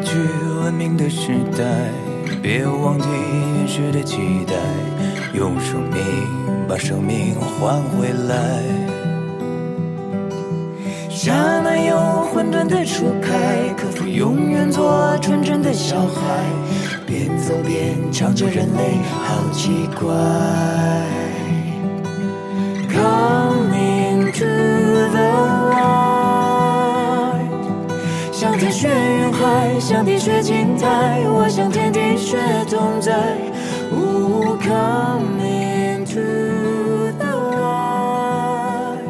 去文明的时代，别忘记原始的期待，用生命把生命换回来。刹那有混沌的初开，可否永远做纯真的小孩？边走边唱着人类好奇怪。海，想地学静态，我想天地学同在。哦，Coming to the light，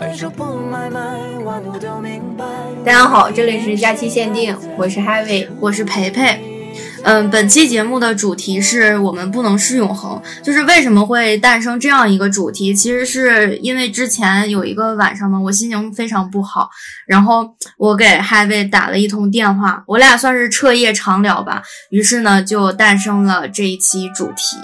白首不买卖，万物都明白。大家好，这里是假期限定，我是 Heavy，我是培培。嗯，本期节目的主题是我们不能是永恒，就是为什么会诞生这样一个主题？其实是因为之前有一个晚上嘛，我心情非常不好，然后我给 Heavy 打了一通电话，我俩算是彻夜长聊吧，于是呢就诞生了这一期主题。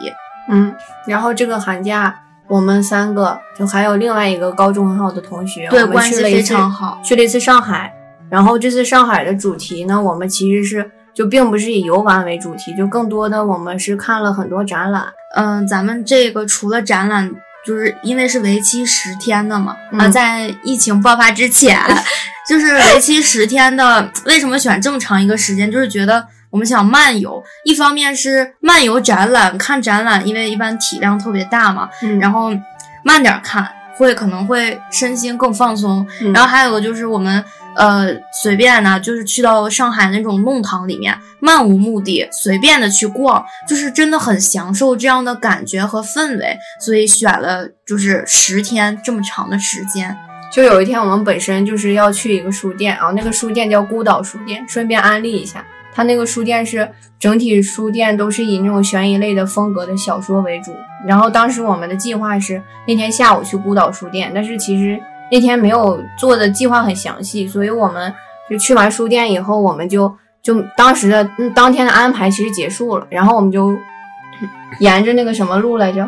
嗯，然后这个寒假我们三个就还有另外一个高中很好的同学，对，关系非常好。去了一次上海，然后这次上海的主题呢，我们其实是就并不是以游玩为主题，就更多的我们是看了很多展览。嗯，咱们这个除了展览，就是因为是为期十天的嘛，嗯呃，在疫情爆发之前，就是为期十天的。为什么选这么长一个时间？就是觉得我们想漫游，一方面是漫游展览，看展览，因为一般体量特别大嘛，嗯然后慢点看，会可能会身心更放松。嗯然后还有个就是我们呃随便呢，就是去到上海那种弄堂里面，漫无目的，随便的去逛，就是真的很享受这样的感觉和氛围，所以选了就是十天这么长的时间。就有一天我们本身就是要去一个书店，然后那个书店叫孤岛书店，顺便安利一下，它那个书店是整体书店都是以那种悬疑类的风格的小说为主。然后当时我们的计划是那天下午去孤岛书店，但是其实那天没有做的计划很详细，所以我们就去完书店以后，我们就就当时的、嗯、当天的安排其实结束了，然后我们就 沿着那个什么路来着？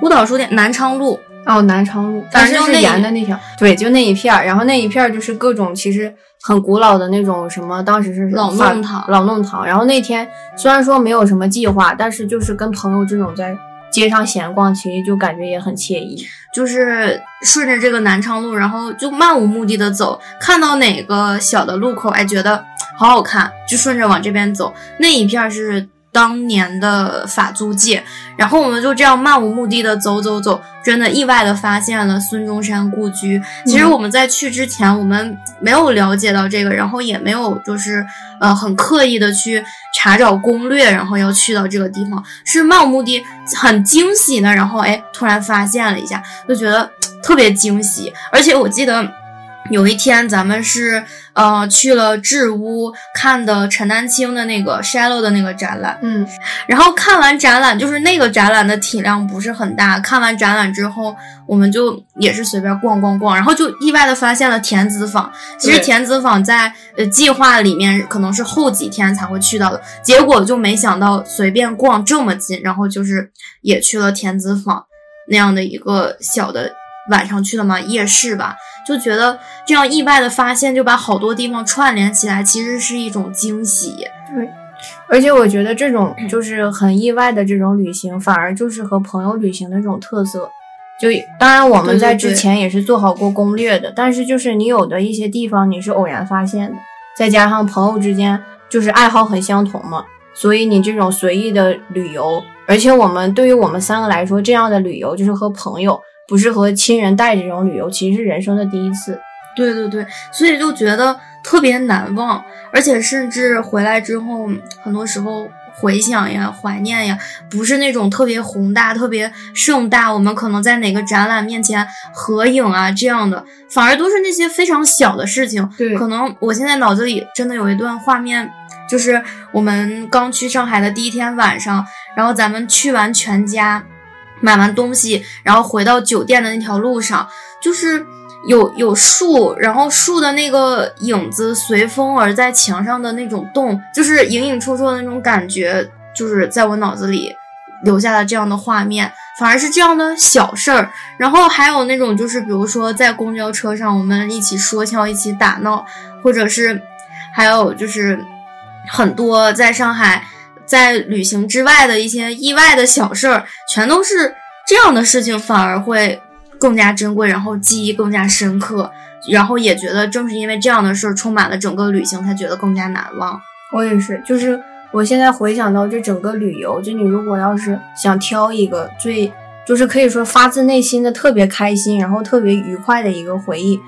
孤岛书店南昌路，哦，南昌路，反正就是沿的那条，对，就那一片儿。然后那一片儿就是各种其实很古老的那种什么，当时是老弄堂老弄堂。然后那天虽然说没有什么计划，但是就是跟朋友这种在街上闲逛，其实就感觉也很惬意。就是顺着这个南昌路，然后就漫无目的的走，看到哪个小的路口，哎，觉得好好看，就顺着往这边走。那一片儿是当年的法租界，然后我们就这样漫无目的的走走走，真的意外的发现了孙中山故居。其实我们在去之前，我们没有了解到这个，然后也没有就是呃很刻意的去查找攻略，然后要去到这个地方，是漫无目的，很惊喜的，然后哎突然发现了一下，就觉得特别惊喜，而且我记得。有一天，咱们是呃去了智屋看的陈丹青的那个 Shallow 的那个展览，嗯，然后看完展览，就是那个展览的体量不是很大。看完展览之后，我们就也是随便逛逛逛，然后就意外的发现了田子坊。其实田子坊在呃计划里面可能是后几天才会去到的，结果就没想到随便逛这么近，然后就是也去了田子坊那样的一个小的晚上去了嘛夜市吧，就觉得这样意外的发现就把好多地方串联起来，其实是一种惊喜。对而且我觉得这种 就是很意外的这种旅行，反而就是和朋友旅行的这种特色。就当然我们在之前也是做好过攻略的，但是就是你有的一些地方你是偶然发现的，再加上朋友之间就是爱好很相同嘛，所以你这种随意的旅游，而且我们对于我们三个来说，这样的旅游就是和朋友，不是和亲人带这种旅游，其实是人生的第一次。对对对，所以就觉得特别难忘，而且甚至回来之后，很多时候回想呀、怀念呀，不是那种特别宏大、特别盛大，我们可能在哪个展览面前合影啊这样的，反而都是那些非常小的事情。对可能我现在脑子里真的有一段画面，就是我们刚去上海的第一天晚上，然后咱们去完全家，买完东西，然后回到酒店的那条路上，就是。有有树，然后树的那个影子随风而在墙上的那种动，就是隐隐绰绰的那种感觉，就是在我脑子里留下了这样的画面。反而是这样的小事儿，然后还有那种就是比如说在公交车上，我们一起说笑，一起打闹，或者是还有就是很多在上海在旅行之外的一些意外的小事儿，全都是这样的事情，反而会更加珍贵，然后记忆更加深刻，然后也觉得正是因为这样的事儿充满了整个旅行，才觉得更加难忘。我也是，就是我现在回想到这整个旅游，就你如果要是想挑一个最，就是可以说发自内心的特别开心，然后特别愉快的一个回忆，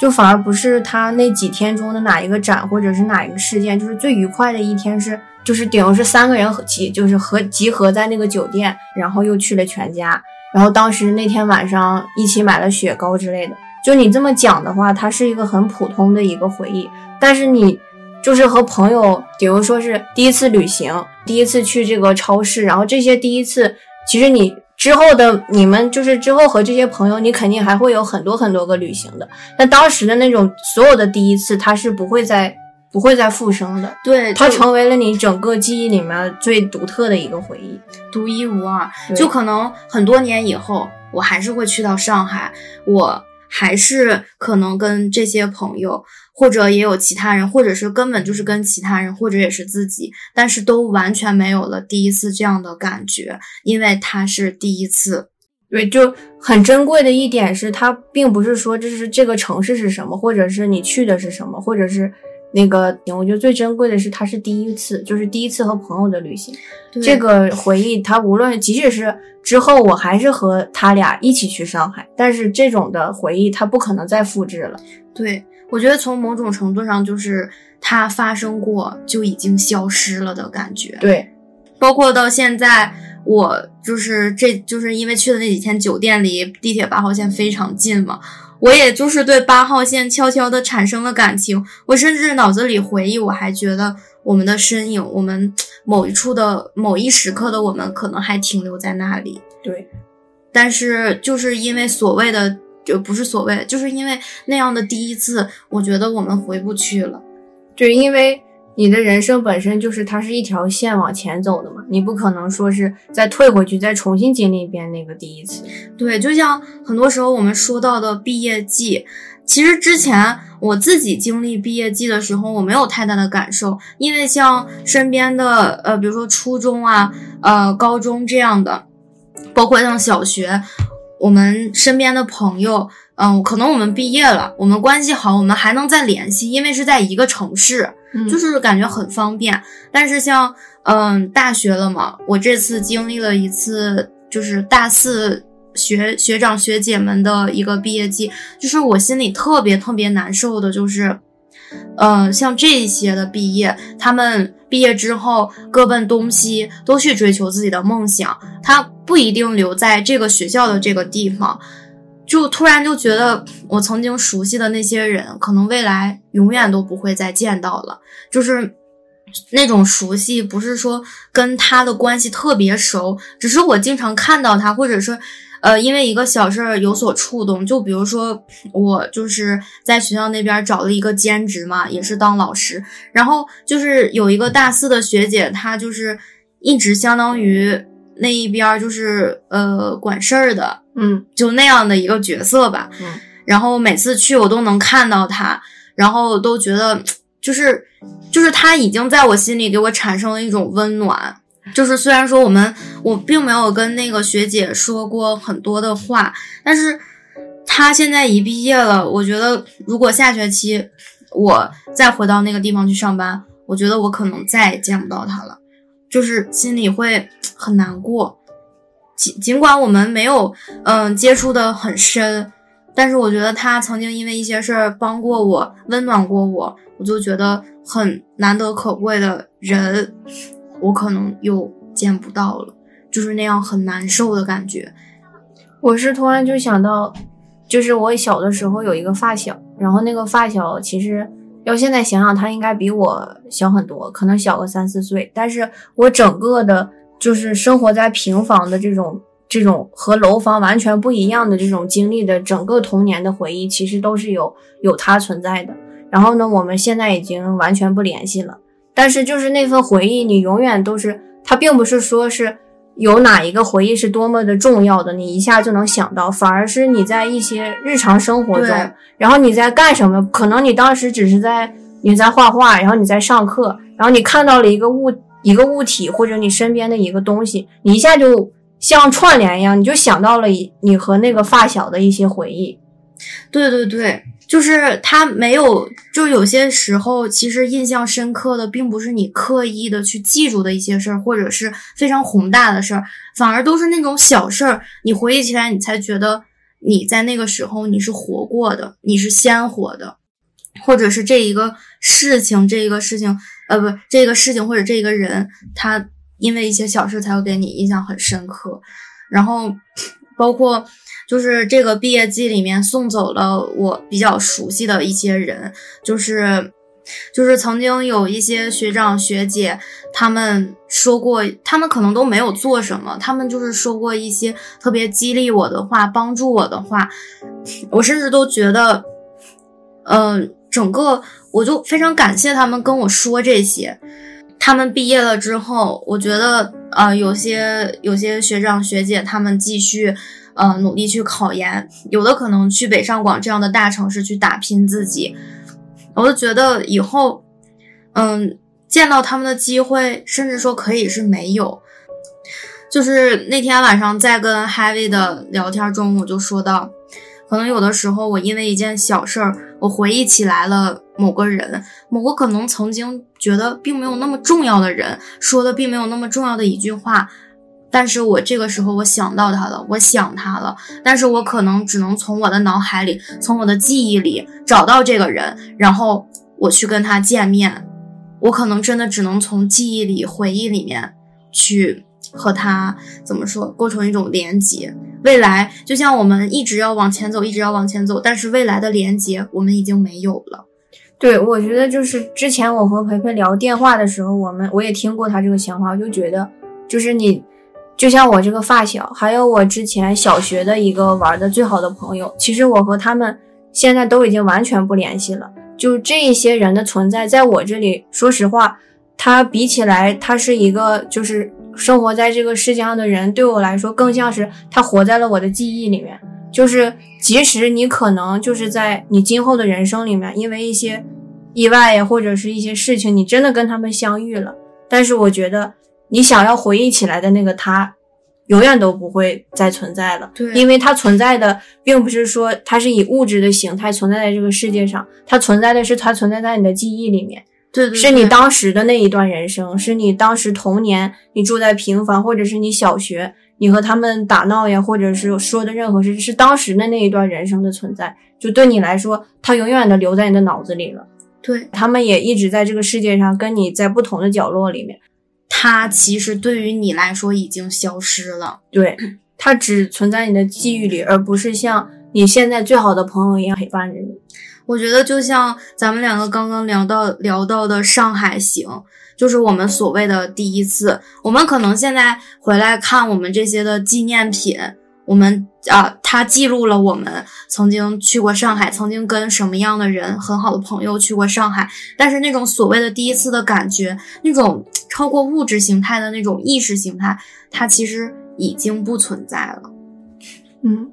就反而不是他那几天中的哪一个展或者是哪一个事件，就是最愉快的一天是，就是顶多是三个人合集，就是合集合在那个酒店，然后又去了全家，然后当时那天晚上一起买了雪糕之类的。就你这么讲的话，它是一个很普通的一个回忆，但是你。就是和朋友，比如说是第一次旅行，第一次去这个超市，然后这些第一次，其实你之后的你们就是之后和这些朋友，你肯定还会有很多很多个旅行的。那当时的那种所有的第一次，它是不会再不会再复生的，对，它成为了你整个记忆里面最独特的一个回忆，独一无二。就可能很多年以后，我还是会去到上海，我还是可能跟这些朋友。或者也有其他人，或者是根本就是跟其他人，或者也是自己，但是都完全没有了第一次这样的感觉，因为它是第一次。对，就很珍贵的一点是，它并不是说这是这个城市是什么，或者是你去的是什么，或者是那个，我觉得最珍贵的是它是第一次，就是第一次和朋友的旅行，这个回忆，它无论即使是之后我还是和他俩一起去上海，但是这种的回忆它不可能再复制了。对。我觉得从某种程度上，就是它发生过就已经消失了的感觉。对，包括到现在，我就是这就是因为去的那几天酒店离地铁八号线非常近嘛，我也就是对八号线悄悄的产生了感情。我甚至脑子里回忆，我还觉得我们的身影，我们 某一处的某一时刻的我们，可能还停留在那里。对，但是就是因为所谓的。就不是所谓，就是因为那样的第一次，我觉得我们回不去了。对，因为你的人生本身就是它是一条线往前走的嘛，你不可能说是再退回去，再重新经历一遍那个第一次。对，就像很多时候我们说到的毕业季，其实之前我自己经历毕业季的时候，我没有太大的感受，因为像身边的呃，比如说初中啊、呃高中这样的，包括像小学。我们身边的朋友，嗯，可能我们毕业了，我们关系好，我们还能再联系，因为是在一个城市，就是感觉很方便。但是像，嗯，大学了嘛，我这次经历了一次，就是大四学学长学姐们的一个毕业季，就是我心里特别特别难受的，就是，嗯，像这些的毕业，他们。毕业之后各奔东西，都去追求自己的梦想。他不一定留在这个学校的这个地方，就突然就觉得我曾经熟悉的那些人，可能未来永远都不会再见到了。就是那种熟悉，不是说跟他的关系特别熟，只是我经常看到他，或者是。呃，因为一个小事儿有所触动，就比如说我就是在学校那边找了一个兼职嘛，也是当老师，然后就是有一个大四的学姐，她就是一直相当于那一边就是呃管事儿的，嗯，就那样的一个角色吧，嗯，然后每次去我都能看到他，然后都觉得就是就是他已经在我心里给我产生了一种温暖。就是虽然说我们我并没有跟那个学姐说过很多的话，但是她现在一毕业了。我觉得如果下学期我再回到那个地方去上班，我觉得我可能再也见不到她了，就是心里会很难过。尽尽管我们没有嗯接触的很深，但是我觉得他曾经因为一些事儿帮过我，温暖过我，我就觉得很难得可贵的人。我可能又见不到了，就是那样很难受的感觉。我是突然就想到，就是我小的时候有一个发小，然后那个发小其实要现在想想，他应该比我小很多，可能小个三四岁。但是我整个的，就是生活在平房的这种这种和楼房完全不一样的这种经历的整个童年的回忆，其实都是有有他存在的。然后呢，我们现在已经完全不联系了。但是就是那份回忆，你永远都是它，并不是说是有哪一个回忆是多么的重要的，你一下就能想到，反而是你在一些日常生活中，然后你在干什么？可能你当时只是在你在画画，然后你在上课，然后你看到了一个物一个物体或者你身边的一个东西，你一下就像串联一样，你就想到了你和那个发小的一些回忆。对对对。就是他没有，就有些时候其实印象深刻的，并不是你刻意的去记住的一些事儿，或者是非常宏大的事儿，反而都是那种小事儿。你回忆起来，你才觉得你在那个时候你是活过的，你是鲜活的，或者是这一个事情，这一个事情，呃，不，这个事情或者这个人，他因为一些小事才会给你印象很深刻。然后包括。就是这个毕业季里面送走了我比较熟悉的一些人，就是，就是曾经有一些学长学姐，他们说过，他们可能都没有做什么，他们就是说过一些特别激励我的话，帮助我的话，我甚至都觉得，嗯，整个我就非常感谢他们跟我说这些。他们毕业了之后，我觉得，呃，有些有些学长学姐他们继续。呃，努力去考研，有的可能去北上广这样的大城市去打拼自己。我就觉得以后，嗯，见到他们的机会，甚至说可以是没有。就是那天晚上在跟 Heavy 的聊天中，我就说到，可能有的时候我因为一件小事儿，我回忆起来了某个人，某个可能曾经觉得并没有那么重要的人说的并没有那么重要的一句话。但是我这个时候我想到他了，我想他了，但是我可能只能从我的脑海里，从我的记忆里找到这个人，然后我去跟他见面，我可能真的只能从记忆里、回忆里面去和他怎么说，构成一种连接。未来就像我们一直要往前走，一直要往前走，但是未来的连接我们已经没有了。对，我觉得就是之前我和培培聊电话的时候，我们我也听过他这个想法，我就觉得就是你。就像我这个发小，还有我之前小学的一个玩的最好的朋友，其实我和他们现在都已经完全不联系了。就这一些人的存在，在我这里，说实话，他比起来，他是一个就是生活在这个世界上的人，对我来说，更像是他活在了我的记忆里面。就是即使你可能就是在你今后的人生里面，因为一些意外呀，或者是一些事情，你真的跟他们相遇了，但是我觉得。你想要回忆起来的那个他，永远都不会再存在了。对，因为它存在的并不是说它是以物质的形态存在在这个世界上，它存在的是它存在在你的记忆里面。对，是你当时的那一段人生，是你当时童年，你住在平房，或者是你小学，你和他们打闹呀，或者是说的任何事，是当时的那一段人生的存在。就对你来说，它永远的留在你的脑子里了。对他们也一直在这个世界上，跟你在不同的角落里面。它其实对于你来说已经消失了，对，它只存在你的记忆里，而不是像你现在最好的朋友一样陪伴着你。我觉得就像咱们两个刚刚聊到聊到的上海行，就是我们所谓的第一次。我们可能现在回来看我们这些的纪念品。我们啊，他记录了我们曾经去过上海，曾经跟什么样的人很好的朋友去过上海。但是那种所谓的第一次的感觉，那种超过物质形态的那种意识形态，它其实已经不存在了。嗯。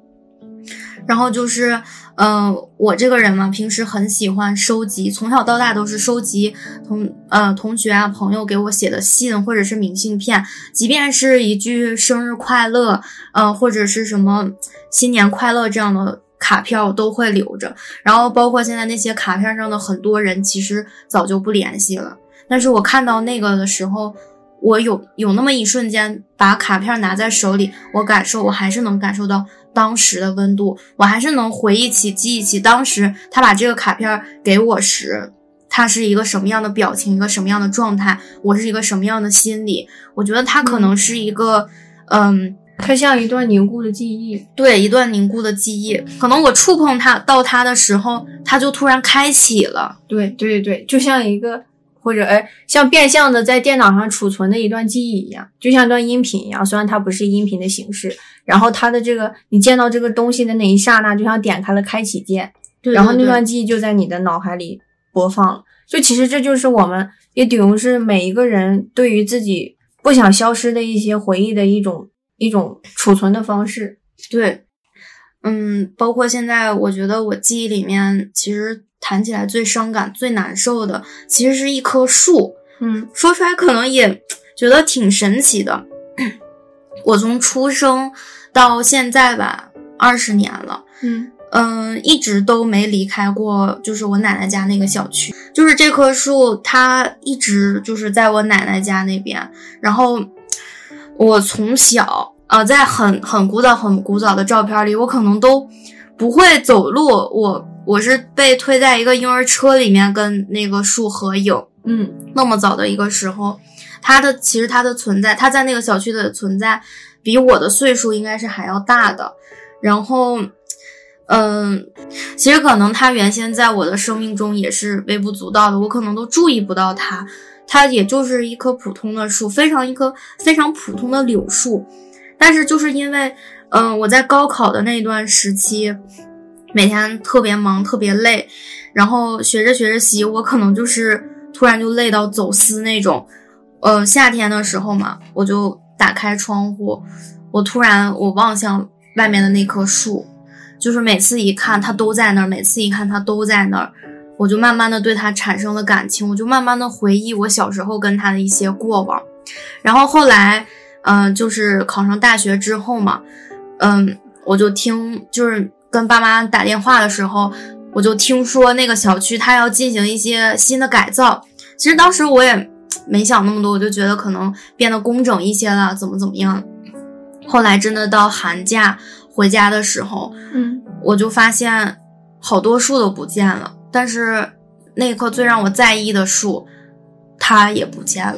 然后就是，嗯，我这个人嘛，平时很喜欢收集，从小到大都是收集同呃同学啊朋友给我写的信或者是明信片，即便是一句生日快乐，呃或者是什么新年快乐这样的卡片，我都会留着。然后包括现在那些卡片上的很多人，其实早就不联系了。但是我看到那个的时候。我有有那么一瞬间，把卡片拿在手里，我感受，我还是能感受到当时的温度，我还是能回忆起、记忆起当时他把这个卡片给我时，他是一个什么样的表情，一个什么样的状态，我是一个什么样的心理。我觉得他可能是一个，嗯，它像一段凝固的记忆，对，一段凝固的记忆。可能我触碰它到它的时候，它就突然开启了。对，对，对，对，就像一个。或者哎，像变相的在电脑上储存的一段记忆一样，就像一段音频一样。虽然它不是音频的形式，然后它的这个你见到这个东西的那一刹那，就像点开了开启键，然后那段记忆就在你的脑海里播放了。就其实这就是我们也等于是每一个人对于自己不想消失的一些回忆的一种一种储存的方式。对，嗯，包括现在，我觉得我记忆里面，其实谈起来最伤感、最难受的，其实是一棵树。嗯说出来可能也觉得挺神奇的。我从出生到现在吧，二十年了，嗯嗯，一直都没离开过，就是我奶奶家那个小区。就是这棵树，它一直就是在我奶奶家那边。然后我从小，呃，在很很古早、很古早的照片里，我可能都不会走路。我我是被推在一个婴儿车里面跟那个树合影。嗯那么早的一个时候，它的其实它的存在，它在那个小区的存在，比我的岁数应该是还要大的。然后，嗯，其实可能它原先在我的生命中也是微不足道的，我可能都注意不到它。它也就是一棵普通的树，非常一棵非常普通的柳树。但是就是因为，嗯，我在高考的那段时期，每天特别忙，特别累，然后学着学着习，我可能就是突然就累到走丝那种。呃，夏天的时候嘛，我就打开窗户，我突然我望向外面的那棵树，就是每次一看它都在那儿，每次一看它都在那儿，我就慢慢的对它产生了感情，我就慢慢的回忆我小时候跟它的一些过往。然后后来，嗯、就是考上大学之后嘛，嗯，我就听就是跟爸妈打电话的时候，我就听说那个小区它要进行一些新的改造。其实当时我也没想那么多，我就觉得可能变得工整一些了，怎么怎么样。后来真的到寒假回家的时候，嗯我就发现好多树都不见了，但是那棵最让我在意的树，它也不见了。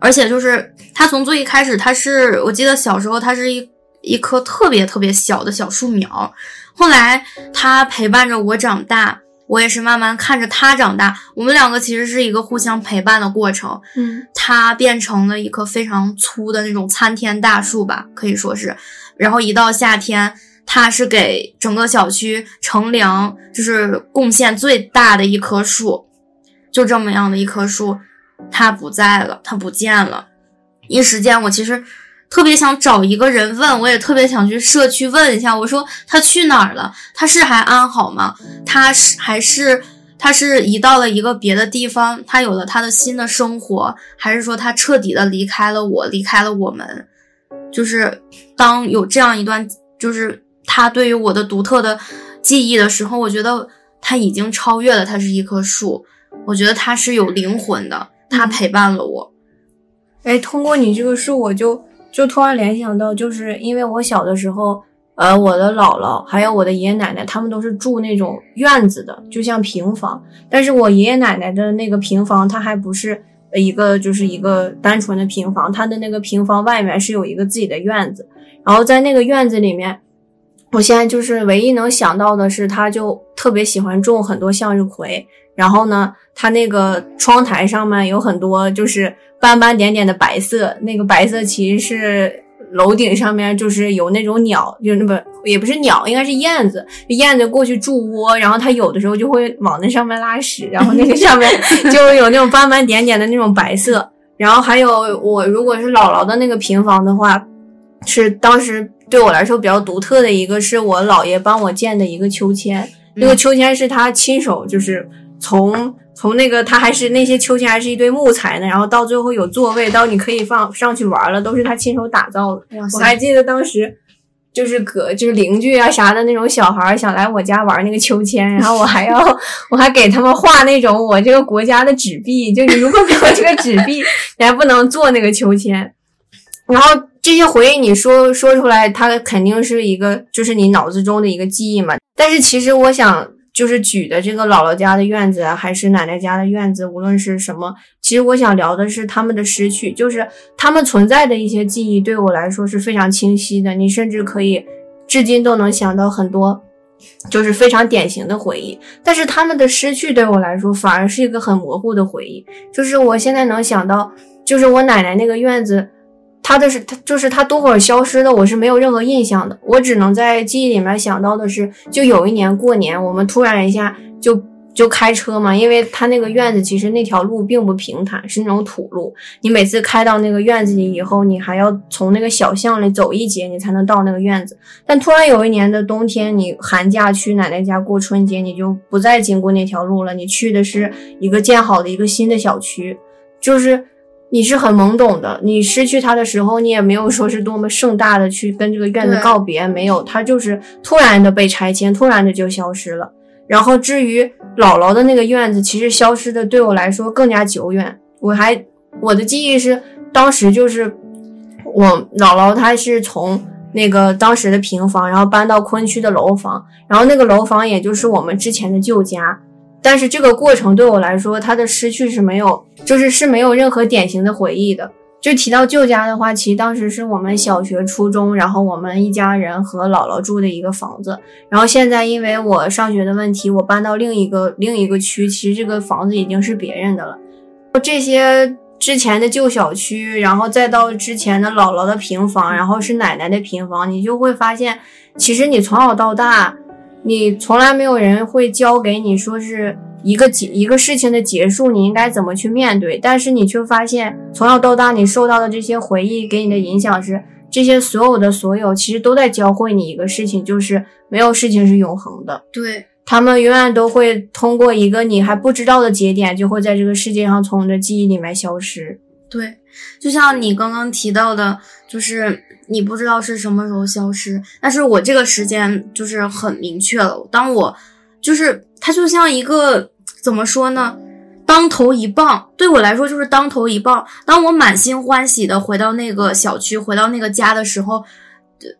而且就是它从最一开始，它是我记得小时候它是一一棵特别特别小的小树苗，后来它陪伴着我长大，我也是慢慢看着它长大，我们两个其实是一个互相陪伴的过程。嗯它变成了一棵非常粗的那种参天大树吧，可以说是。然后一到夏天，它是给整个小区乘凉，就是贡献最大的一棵树。就这么样的一棵树，它不在了，它不见了。一时间，我其实特别想找一个人问，我也特别想去社区问一下，我说他去哪儿了？他是还安好吗？他是还是他是移到了一个别的地方，他有了他的新的生活，还是说他彻底的离开了我，离开了我们？就是当有这样一段，就是他对于我的独特的记忆的时候，我觉得他已经超越了，他是一棵树，我觉得他是有灵魂的，他嗯陪伴了我。哎，通过你这个树，我就就突然联想到，就是因为我小的时候，呃，我的姥姥还有我的爷爷奶奶，他们都是住那种院子的，就像平房。但是我爷爷奶奶的那个平房，它还不是一个就是一个单纯的平房，它的那个平房外面是有一个自己的院子，然后在那个院子里面。我现在就是唯一能想到的是，他就特别喜欢种很多向日葵，然后呢，他那个窗台上面有很多就是斑斑点点的白色，那个白色其实是楼顶上面就是有那种鸟，就那么也不是鸟，应该是燕子，燕子过去筑窝，然后它有的时候就会往那上面拉屎，然后那个上面 就有那种斑斑点点的那种白色。然后还有我如果是姥姥的那个平房的话，是当时对我来说比较独特的一个，是我姥爷帮我建的一个秋千。那个秋千是他亲手，就是从从那个他还是那些秋千还是一堆木材呢，然后到最后有座位，到你可以放上去玩了，都是他亲手打造的。我还记得当时就是隔就是邻居啊啥的那种小孩儿想来我家玩那个秋千，然后我还要 我还给他们画那种我这个国家的纸币，就你如果没有这个纸币，你还不能坐那个秋千。然后这些回忆你说说出来，它肯定是一个就是你脑子中的一个记忆嘛。但是其实我想就是举的这个姥姥家的院子啊，还是奶奶家的院子，无论是什么，其实我想聊的是他们的失去，就是他们存在的一些记忆对我来说是非常清晰的，你甚至可以至今都能想到很多。就是非常典型的回忆，但是他们的失去对我来说反而是一个很模糊的回忆。就是我现在能想到，就是我奶奶那个院子，它的是它就是它多会儿消失的，我是没有任何印象的。我只能在记忆里面想到的是，就有一年过年，我们突然一下就就开车嘛，因为他那个院子其实那条路并不平坦，是那种土路。你每次开到那个院子里以后，你还要从那个小巷里走一截，你才能到那个院子。但突然有一年的冬天，你寒假去奶奶家过春节，你就不再经过那条路了，你去的是一个建好的一个新的小区，就是你是很懵懂的。你失去他的时候，你也没有说是多么盛大的去跟这个院子告别，没有，他就是突然的被拆迁，突然的就消失了。然后至于姥姥的那个院子，其实消失的对我来说更加久远。我还我的记忆是，当时就是我姥姥她是从那个当时的平房，然后搬到昆区的楼房，然后那个楼房也就是我们之前的旧家。但是这个过程对我来说，它的失去是没有，就是是没有任何典型的回忆的。就提到旧家的话，其实当时是我们小学、初中，然后我们一家人和姥姥住的一个房子。然后现在因为我上学的问题，我搬到另一个另一个区，其实这个房子已经是别人的了。这些之前的旧小区，然后再到之前的姥姥的平房，然后是奶奶的平房，你就会发现，其实你从小到大，你从来没有人会教给你说是一个结一个事情的结束，你应该怎么去面对。但是你却发现，从小到大你受到的这些回忆给你的影响是，这些所有的所有其实都在教会你一个事情，就是没有事情是永恒的。对，他们永远都会通过一个你还不知道的节点，就会在这个世界上从你的记忆里面消失。对，就像你刚刚提到的，就是你不知道是什么时候消失，但是我这个时间就是很明确了。当我就是它就像一个怎么说呢，当头一棒，对我来说就是当头一棒。当我满心欢喜的回到那个小区，回到那个家的时候，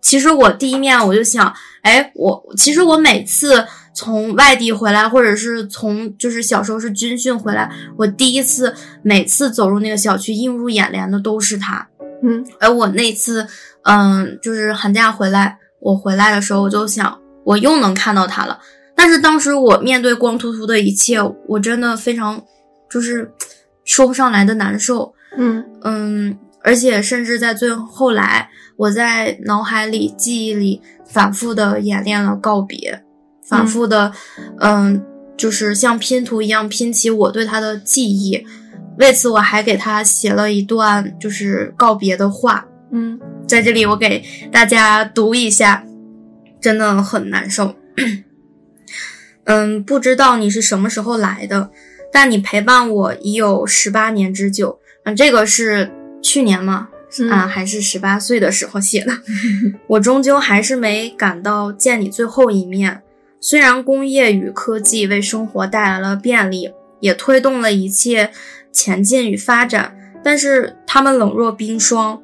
其实我第一面我就想，哎，我其实我每次。从外地回来，或者是从就是小时候是军训回来，我第一次每次走入那个小区，映入眼帘的都是他。嗯，而我那次，嗯，就是寒假回来，我回来的时候，我就想，我又能看到他了。但是当时我面对光秃秃的一切，我真的非常，就是说不上来的难受。嗯嗯，而且甚至在最后来，我在脑海里、记忆里反复的演练了告别。反复的，嗯，就是像拼图一样拼起我对他的记忆。为此，我还给他写了一段就是告别的话。嗯，在这里我给大家读一下，真的很难受。嗯，不知道你是什么时候来的，但你陪伴我已有十八年之久。嗯，这个是去年吗？啊，还是十八岁的时候写的。我终究还是没赶到见你最后一面。虽然工业与科技为生活带来了便利，也推动了一切前进与发展，但是它们冷若冰霜。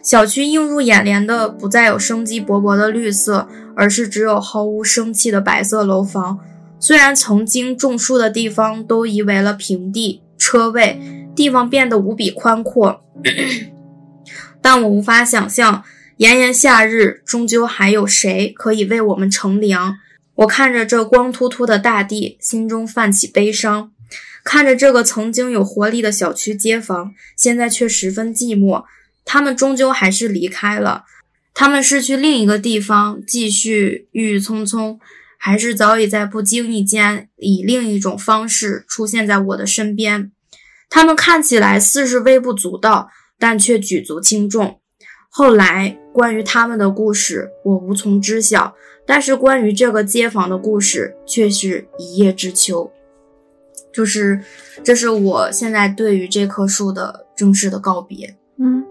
小区映入眼帘的不再有生机勃勃的绿色，而是只有毫无生气的白色楼房。虽然曾经种树的地方都移为了平地，车位地方变得无比宽阔，但我无法想象，炎炎夏日终究还有谁可以为我们乘凉。我看着这光秃秃的大地，心中泛起悲伤；看着这个曾经有活力的小区街坊，现在却十分寂寞。他们终究还是离开了，他们是去另一个地方继续郁郁葱葱，还是早已在不经意间以另一种方式出现在我的身边？他们看起来似是微不足道，但却举足轻重。后来关于他们的故事，我无从知晓。但是关于这个街坊的故事，却是一叶知秋。就是，这是我现在对于这棵树的正式的告别。嗯，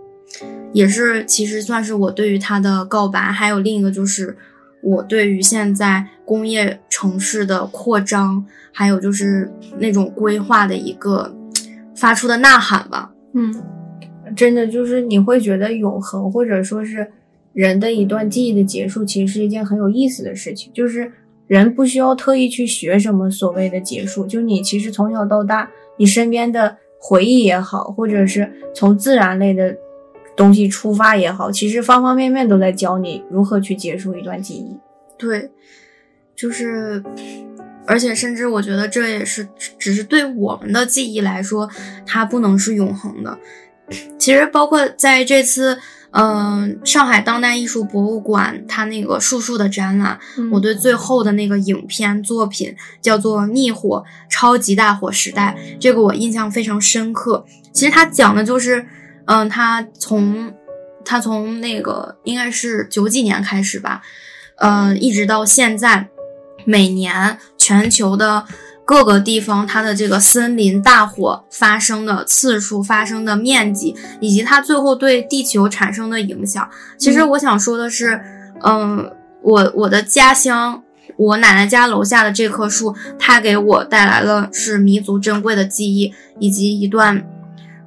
也是其实算是我对于它的告白。还有另一个就是，我对于现在工业城市的扩张，还有就是那种规划的一个发出的呐喊吧。嗯，真的就是你会觉得永恒，或者说是。人的一段记忆的结束，其实是一件很有意思的事情。就是人不需要特意去学什么所谓的结束，就你其实从小到大，你身边的回忆也好，或者是从自然类的东西出发也好，其实方方面面都在教你如何去结束一段记忆。对，就是，而且甚至我觉得这也是只是对我们的记忆来说，它不能是永恒的。其实包括在这次。嗯，上海当代艺术博物馆它那个树树的展览，嗯我对最后的那个影片作品叫做《逆火超级大火时代》，这个我印象非常深刻。其实它讲的就是，嗯，他从他从那个应该是九几年开始吧，呃，一直到现在，每年全球的各个地方它的这个森林大火发生的次数、发生的面积，以及它最后对地球产生的影响。其实嗯我想说的是，嗯，我我的家乡。我奶奶家楼下的这棵树，它给我带来了是弥足珍贵的记忆，以及一段，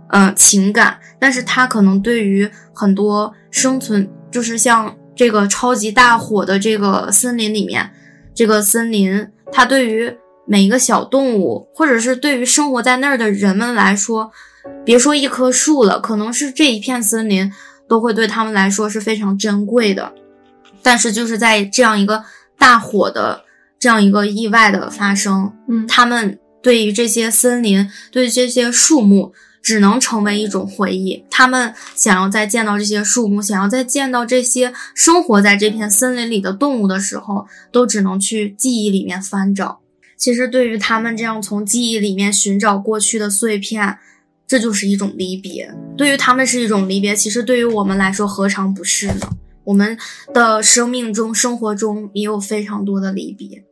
呃，情感。但是它可能对于很多生存，就是像这个超级大火的这个森林里面，这个森林，它对于每一个小动物，或者是对于生活在那儿的人们来说，别说一棵树了，可能是这一片森林都会对他们来说是非常珍贵的。但是就是在这样一个大火的这样一个意外的发生，嗯他们对于这些森林，对于这些树木，只能成为一种回忆。他们想要再见到这些树木，想要再见到这些生活在这片森林里的动物的时候，都只能去记忆里面翻找。其实，对于他们这样从记忆里面寻找过去的碎片，这就是一种离别。对于他们是一种离别，其实对于我们来说，何尝不是呢？我们的生命中、生活中也有非常多的离别。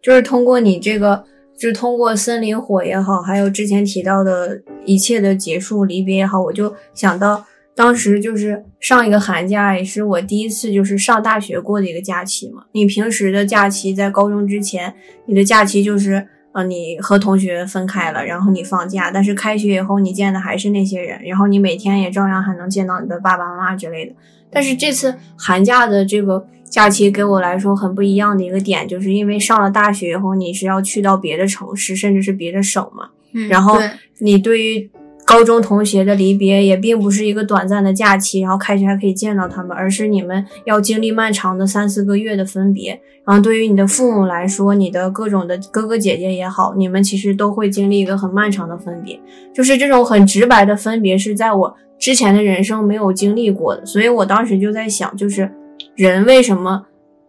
就是通过你这个，就是通过森林火也好，还有之前提到的一切的结束、离别也好，我就想到当时就是上一个寒假，也是我第一次就是上大学过的一个假期嘛。你平时的假期在高中之前，你的假期就是呃你和同学分开了，然后你放假，但是开学以后你见的还是那些人，然后你每天也照样还能见到你的爸爸妈妈之类的。但是这次寒假的这个假期给我来说很不一样的一个点，就是因为上了大学以后，你是要去到别的城市，甚至是别的省嘛。嗯，然后你对于高中同学的离别也并不是一个短暂的假期，然后开学还可以见到他们，而是你们要经历漫长的三四个月的分别。然后对于你的父母来说，你的各种的哥哥姐姐也好，你们其实都会经历一个很漫长的分别。就是这种很直白的分别，是在我之前的人生没有经历过的，所以我当时就在想，就是人为什么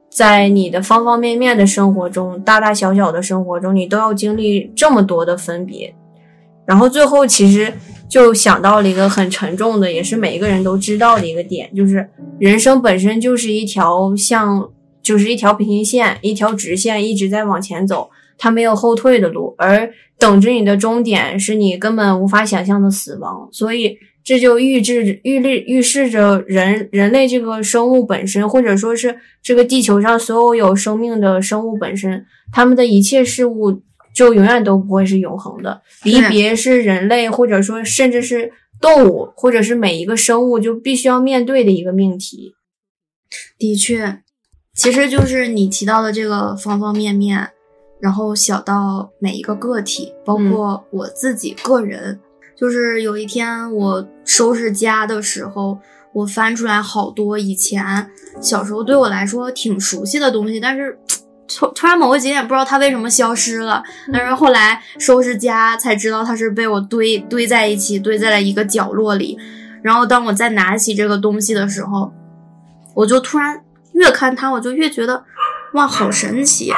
在你的方方面面的生活中，大大小小的生活中，你都要经历这么多的分别？然后最后其实就想到了一个很沉重的，也是每一个人都知道的一个点，就是人生本身就是一条像，就是一条平行线，一条直线一直在往前走，它没有后退的路，而等着你的终点是你根本无法想象的死亡。所以这就预制预立预示着人人类这个生物本身，或者说是这个地球上所有有生命的生物本身，他们的一切事物就永远都不会是永恒的。离别是人类，或者说甚至是动物，或者是每一个生物就必须要面对的一个命题。的确，其实就是你提到的这个方方面面，然后小到每一个个体，包括我自己个人。就是有一天我收拾家的时候，我翻出来好多以前小时候对我来说挺熟悉的东西，但是突突然某个节点不知道它为什么消失了。但是后来收拾家才知道它是被我堆堆在一起，堆在了一个角落里。然后当我再拿起这个东西的时候，我就突然越看它，我就越觉得哇，好神奇！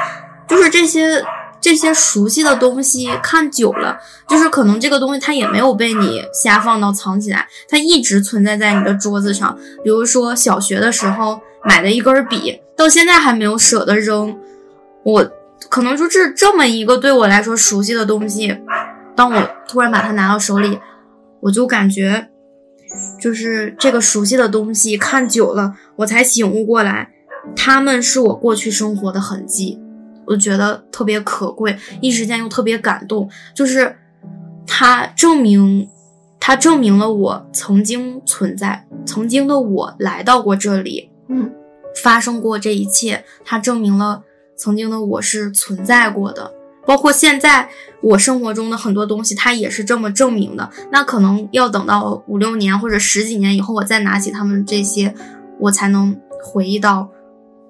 就是这些这些熟悉的东西，看久了，就是可能这个东西它也没有被你瞎放到藏起来，它一直存在在你的桌子上。比如说小学的时候买的一根笔，到现在还没有舍得扔。我可能就是这么一个对我来说熟悉的东西，当我突然把它拿到手里，我就感觉。就是这个熟悉的东西，看久了，我才醒悟过来，他们是我过去生活的痕迹，我觉得特别可贵，一时间又特别感动。就是它证明，它证明了我曾经存在，曾经的我来到过这里，嗯，发生过这一切，它证明了曾经的我是存在过的。包括现在我生活中的很多东西，它也是这么证明的。那可能要等到五六年或者十几年以后，我再拿起他们这些，我才能回忆到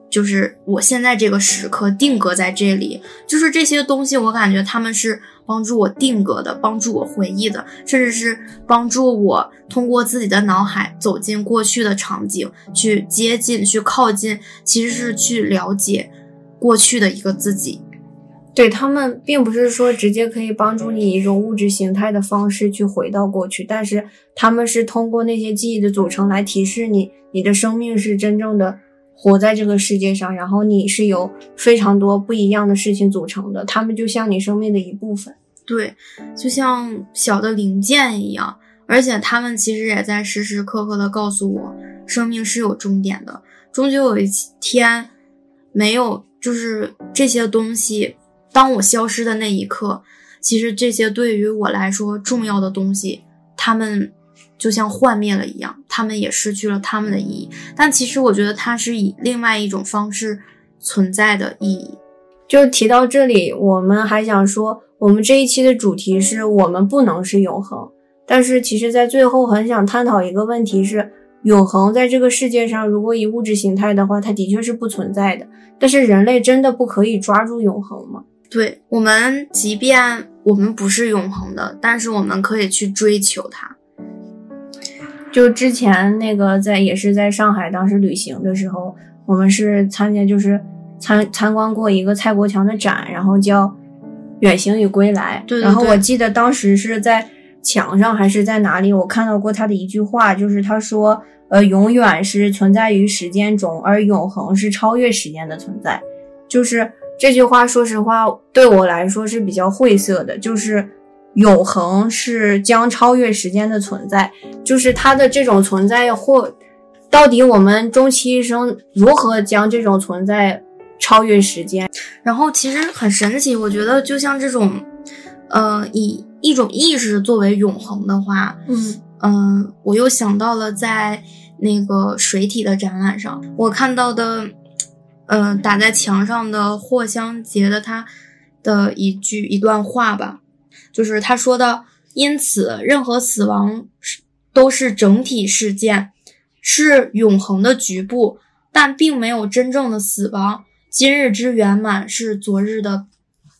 就是我现在这个时刻定格在这里，就是这些东西，我感觉他们是帮助我定格的，帮助我回忆的，甚至是帮助我通过自己的脑海走进过去的场景，去接近、去靠近，其实是去了解过去的一个自己。对他们，并不是说直接可以帮助你以一种物质形态的方式去回到过去，但是他们是通过那些记忆的组成来提示你，你的生命是真正的活在这个世界上，然后你是由非常多不一样的事情组成的，他们就像你生命的一部分。对，就像小的零件一样，而且他们其实也在时时刻刻的告诉我，生命是有终点的，终究有一天，没有就是这些东西。当我消失的那一刻，其实这些对于我来说重要的东西，他们就像幻灭了一样，他们也失去了他们的意义。但其实我觉得它是以另外一种方式存在的意义。就提到这里，我们还想说，我们这一期的主题是我们不能是永恒，但是其实在最后很想探讨一个问题是。永恒在这个世界上，如果以物质形态的话，它的确是不存在的。但是人类真的不可以抓住永恒吗？对我们，即便我们不是永恒的，但是我们可以去追求它。就之前那个在也是在上海当时旅行的时候，我们是参加就是参参观过一个蔡国强的展，然后叫《远行与归来》。对。然后我记得当时是在墙上还是在哪里，我看到过他的一句话，就是他说：“呃，永远是存在于时间中，而永恒是超越时间的存在。”就是。这句话，说实话，对我来说是比较晦涩的。就是永恒是将超越时间的存在，就是它的这种存在，或到底我们终其一生如何将这种存在超越时间？然后其实很神奇，我觉得就像这种，呃，以一种意识作为永恒的话，嗯嗯，我又想到了在那个水体的展览上，我看到的。嗯，打在墙上的霍香杰的他的一句一段话吧，就是他说的：“因此，任何死亡是都是整体事件，是永恒的局部，但并没有真正的死亡。今日之圆满是昨日的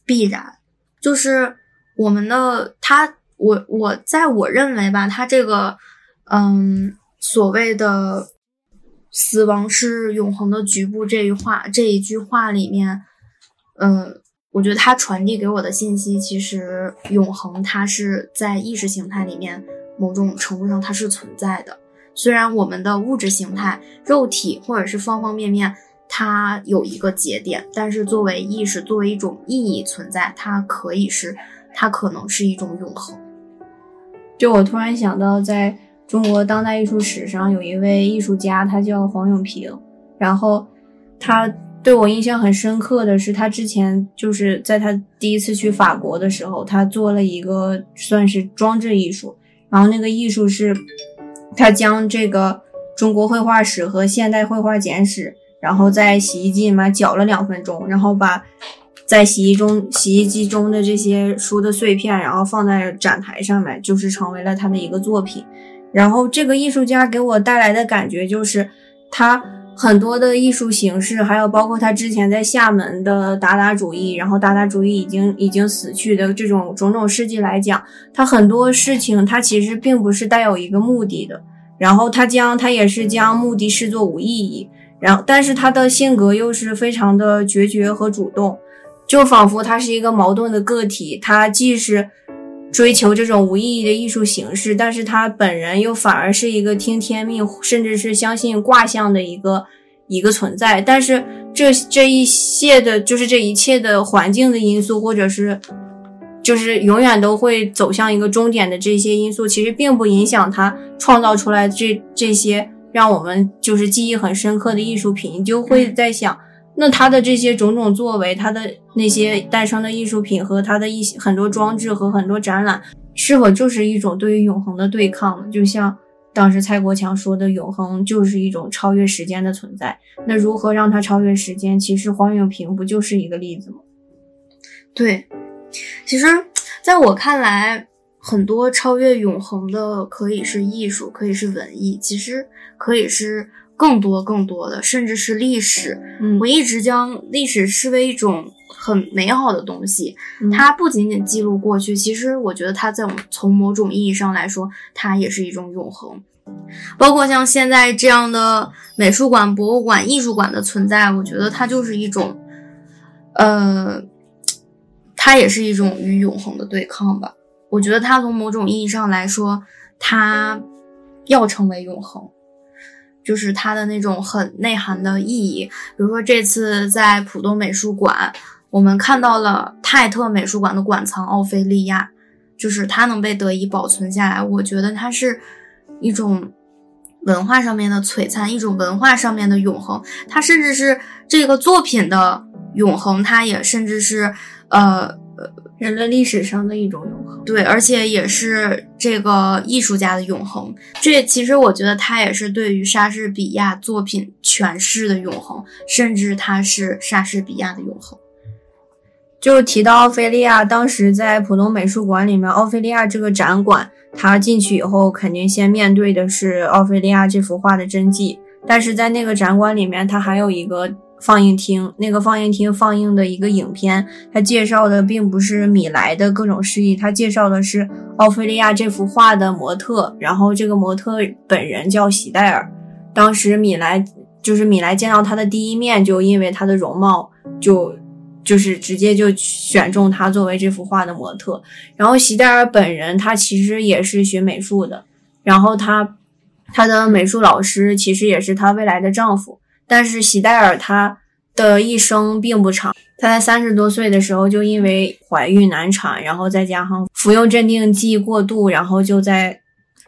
必然。”就是我们的他，我我在我认为吧，他这个嗯所谓的。死亡是永恒的局部这一话这一句话里面，嗯，我觉得它传递给我的信息，其实永恒它是在意识形态里面某种程度上它是存在的。虽然我们的物质形态、肉体或者是方方面面它有一个节点，但是作为意识，作为一种意义存在，它可以是，它可能是一种永恒。就我突然想到在。中国当代艺术史上有一位艺术家，他叫黄永平。然后他对我印象很深刻的是，他之前就是在他第一次去法国的时候，他做了一个算是装置艺术。然后那个艺术是，他将这个中国绘画史和现代绘画简史，然后在洗衣机里面搅了两分钟，然后把在洗衣中洗衣机中的这些书的碎片，然后放在展台上面，就是成为了他的一个作品。然后这个艺术家给我带来的感觉就是，他很多的艺术形式，还有包括他之前在厦门的达达主义，然后达达主义已经已经死去的这种种种事迹来讲，他很多事情他其实并不是带有一个目的的，然后他将他也是将目的视作无意义，然后但是他的性格又是非常的决绝和主动，就仿佛他是一个矛盾的个体，他既是。追求这种无意义的艺术形式，但是他本人又反而是一个听天命，甚至是相信卦象的一个一个存在。但是这这一切的，就是这一切的环境的因素，或者是就是永远都会走向一个终点的这些因素，其实并不影响他创造出来这这些让我们就是记忆很深刻的艺术品。你就会在想。那他的这些种种作为，他的那些诞生的艺术品和他的一些很多装置和很多展览，是否就是一种对于永恒的对抗呢？就像当时蔡国强说的，永恒就是一种超越时间的存在。那如何让它超越时间？其实黄永平不就是一个例子吗？对，其实在我看来，很多超越永恒的可以是艺术，可以是文艺，其实可以是更多更多的，甚至是历史。嗯我一直将历史视为一种很美好的东西，嗯它不仅仅记录过去，其实我觉得它在从某种意义上来说，它也是一种永恒。包括像现在这样的美术馆、博物馆、艺术馆的存在，我觉得它就是一种，呃，它也是一种与永恒的对抗吧。我觉得它从某种意义上来说，它要成为永恒。就是它的那种很内涵的意义，比如说这次在浦东美术馆，我们看到了泰特美术馆的馆藏奥菲利亚，就是它能被得以保存下来，我觉得它是一种文化上面的璀璨，一种文化上面的永恒，它甚至是这个作品的永恒，它也甚至是呃人类历史上的一种永恒。对，而且也是这个艺术家的永恒。这其实我觉得他也是对于莎士比亚作品诠释的永恒，甚至他是莎士比亚的永恒。就提到奥菲利亚，当时在浦东美术馆里面，奥菲利亚这个展馆，他进去以后，肯定先面对的是奥菲利亚这幅画的真迹。但是在那个展馆里面，它还有一个放映厅，那个放映厅放映的一个影片，它介绍的并不是米莱的各种事迹，它介绍的是奥菲利亚这幅画的模特，然后这个模特本人叫喜黛尔。当时米莱就是米莱见到他的第一面，就因为他的容貌就。就是直接就选中他作为这幅画的模特，然后席黛尔本人他其实也是学美术的，然后他他的美术老师其实也是她未来的丈夫，但是席黛尔他的一生并不长，他在三十多岁的时候就因为怀孕难产，然后再加上服用镇定剂过度，然后就在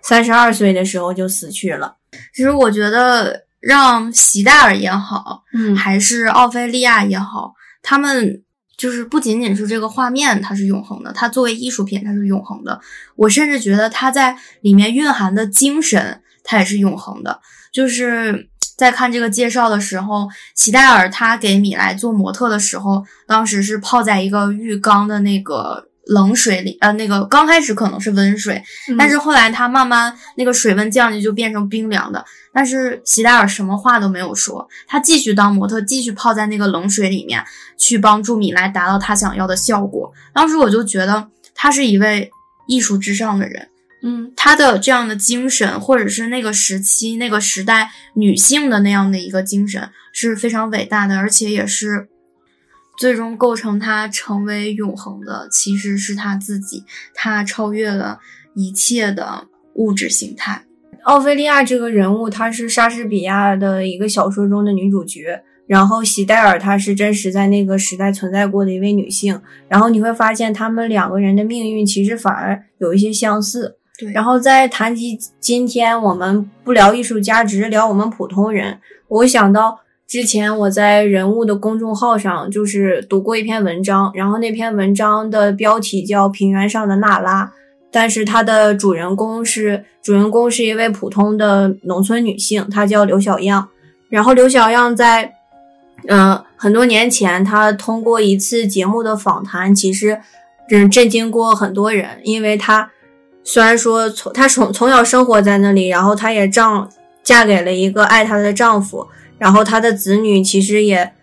三十二岁的时候就死去了。其实我觉得让席黛尔也好，嗯还是奥菲利亚也好，他们就是不仅仅是这个画面它是永恒的，它作为艺术品它是永恒的。我甚至觉得它在里面蕴含的精神，它也是永恒的。就是在看这个介绍的时候，齐戴尔他给米莱做模特的时候，当时是泡在一个浴缸的那个冷水里，呃，那个刚开始可能是温水，但是后来他慢慢那个水温降去就变成冰凉的。但是齐黛尔什么话都没有说，他继续当模特，继续泡在那个冷水里面，去帮助米莱达到他想要的效果。当时我就觉得他是一位艺术至上的人，嗯他的这样的精神，或者是那个时期、那个时代女性的那样的一个精神，是非常伟大的，而且也是最终构成他成为永恒的，其实是他自己，他超越了一切的物质形态。奥菲利亚这个人物，她是莎士比亚的一个小说中的女主角。然后席黛尔她是真实在那个时代存在过的一位女性。然后你会发现，他们两个人的命运其实反而有一些相似。对然后在谈及今天我们不聊艺术家，只是聊我们普通人，我想到之前我在人物的公众号上就是读过一篇文章，然后那篇文章的标题叫《平原上的娜拉》。但是它的主人公是主人公是一位普通的农村女性，她叫刘小样。然后刘小样在，呃，很多年前，她通过一次节目的访谈，其实嗯震惊过很多人，因为她虽然说从她从从小生活在那里，然后她也丈嫁给了一个爱她的丈夫，然后她的子女其实也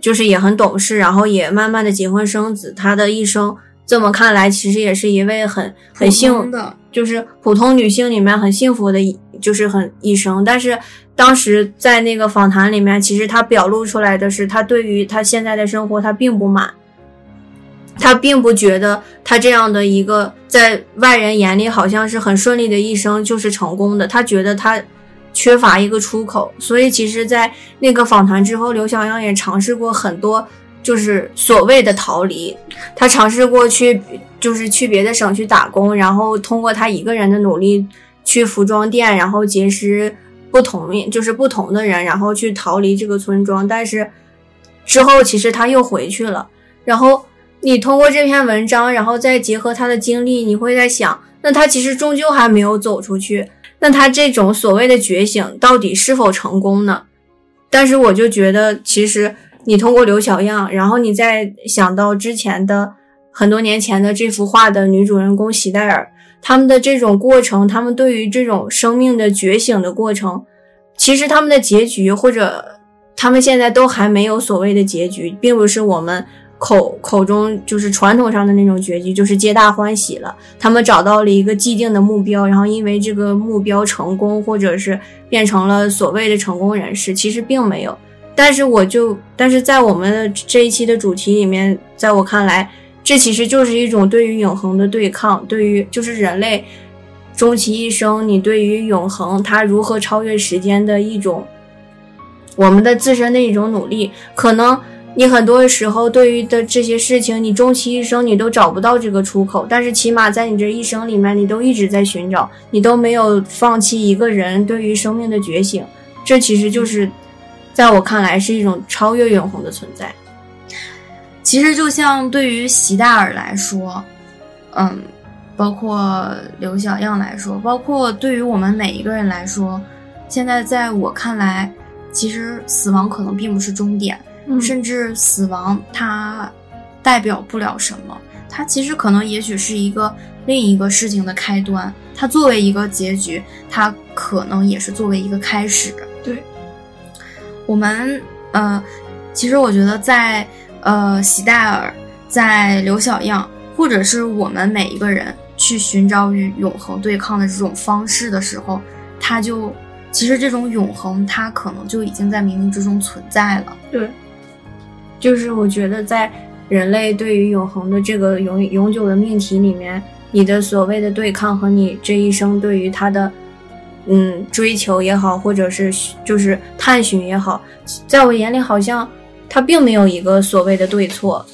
就是也很懂事，然后也慢慢的结婚生子，她的一生。这么看来，其实也是一位很很幸，的，就是普通女性里面很幸福的，就是很一生。但是当时在那个访谈里面，其实她表露出来的是，她对于她现在的生活，她并不满，他并不觉得他这样的一个在外人眼里好像是很顺利的一生就是成功的，他觉得他缺乏一个出口。所以其实，在那个访谈之后，刘小阳也尝试过很多。就是所谓的逃离，他尝试过去，就是去别的省去打工，然后通过他一个人的努力去服装店，然后结识不同就是不同的人，然后去逃离这个村庄。但是之后其实他又回去了。然后你通过这篇文章，然后再结合他的经历，你会在想，那他其实终究还没有走出去。那他这种所谓的觉醒到底是否成功呢？但是我就觉得，其实。你通过刘小样，然后你再想到之前的很多年前的这幅画的女主人公席黛尔，他们的这种过程，他们对于这种生命的觉醒的过程，其实他们的结局或者他们现在都还没有所谓的结局，并不是我们口口中就是传统上的那种结局，就是皆大欢喜了。他们找到了一个既定的目标，然后因为这个目标成功，或者是变成了所谓的成功人士，其实并没有。但是我就，但是在我们这一期的主题里面，在我看来，这其实就是一种对于永恒的对抗，对于就是人类终其一生，你对于永恒它如何超越时间的一种我们的自身的一种努力。可能你很多时候对于的这些事情，你终其一生你都找不到这个出口，但是起码在你这一生里面，你都一直在寻找，你都没有放弃一个人对于生命的觉醒。这其实就是。在我看来，是一种超越永恒的存在。其实，就像对于席大尔来说，嗯，包括刘小样来说，包括对于我们每一个人来说，现在在我看来，其实死亡可能并不是终点，嗯甚至死亡它代表不了什么，它其实可能也许是一个另一个事情的开端，它作为一个结局，它可能也是作为一个开始。对。我们呃，其实我觉得在呃席戴尔，在刘小样，或者是我们每一个人去寻找与永恒对抗的这种方式的时候，它就其实这种永恒，它可能就已经在冥冥之中存在了。对，就是我觉得在人类对于永恒的这个永永久的命题里面，你的所谓的对抗和你这一生对于它的。嗯，追求也好，或者是就是探寻也好，在我眼里好像它并没有一个所谓的对错。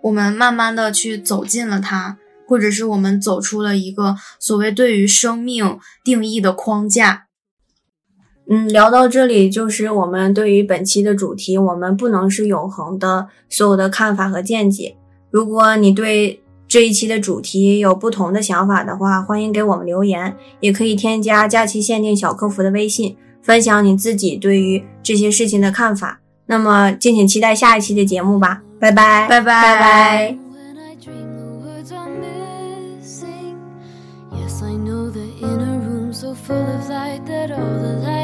我们慢慢的去走进了它，或者是我们走出了一个所谓对于生命定义的框架。嗯，聊到这里，就是我们对于本期的主题“我们不能是永恒”的所有的看法和见解。如果你对这一期的主题有不同的想法的话，欢迎给我们留言，也可以添加假期限定小客服的微信，分享你自己对于这些事情的看法。那么，敬请期待下一期的节目吧，拜拜，拜拜拜拜。When I dream the words are missing. Yes, I know the inner room so full of light that all the light